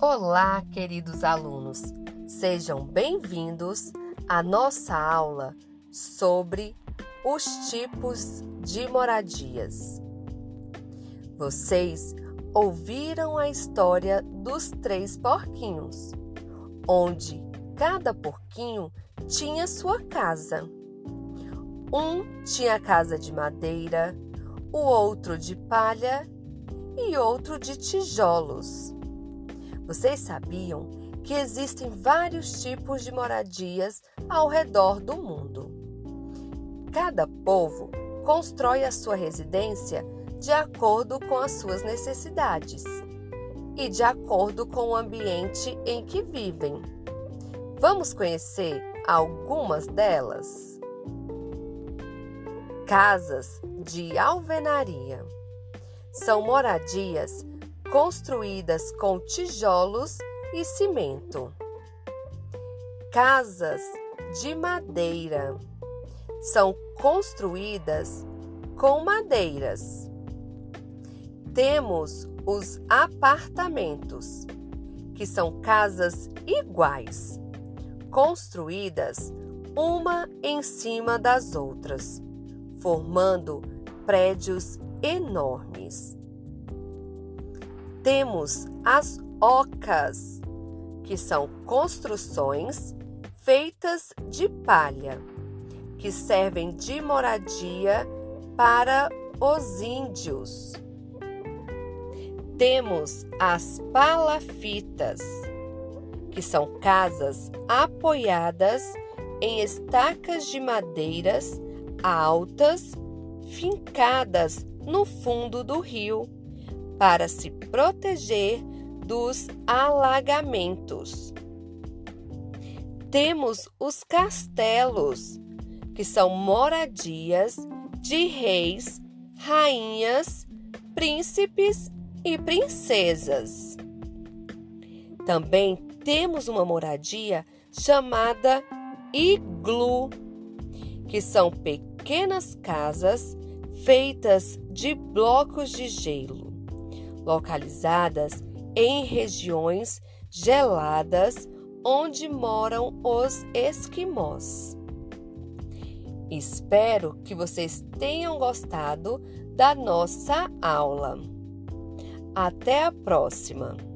Olá, queridos alunos. Sejam bem-vindos à nossa aula sobre os tipos de moradias. Vocês ouviram a história dos três porquinhos, onde cada porquinho tinha sua casa. Um tinha casa de madeira, o outro de palha e outro de tijolos. Vocês sabiam que existem vários tipos de moradias ao redor do mundo? Cada povo constrói a sua residência de acordo com as suas necessidades e de acordo com o ambiente em que vivem. Vamos conhecer algumas delas? Casas de alvenaria são moradias construídas com tijolos e cimento. Casas de madeira são construídas com madeiras. Temos os apartamentos, que são casas iguais, construídas uma em cima das outras, formando prédios enormes temos as ocas, que são construções feitas de palha, que servem de moradia para os índios. Temos as palafitas, que são casas apoiadas em estacas de madeiras altas, fincadas no fundo do rio para se proteger dos alagamentos. Temos os castelos, que são moradias de reis, rainhas, príncipes e princesas. Também temos uma moradia chamada iglu, que são pequenas casas feitas de blocos de gelo localizadas em regiões geladas onde moram os esquimós. Espero que vocês tenham gostado da nossa aula. Até a próxima!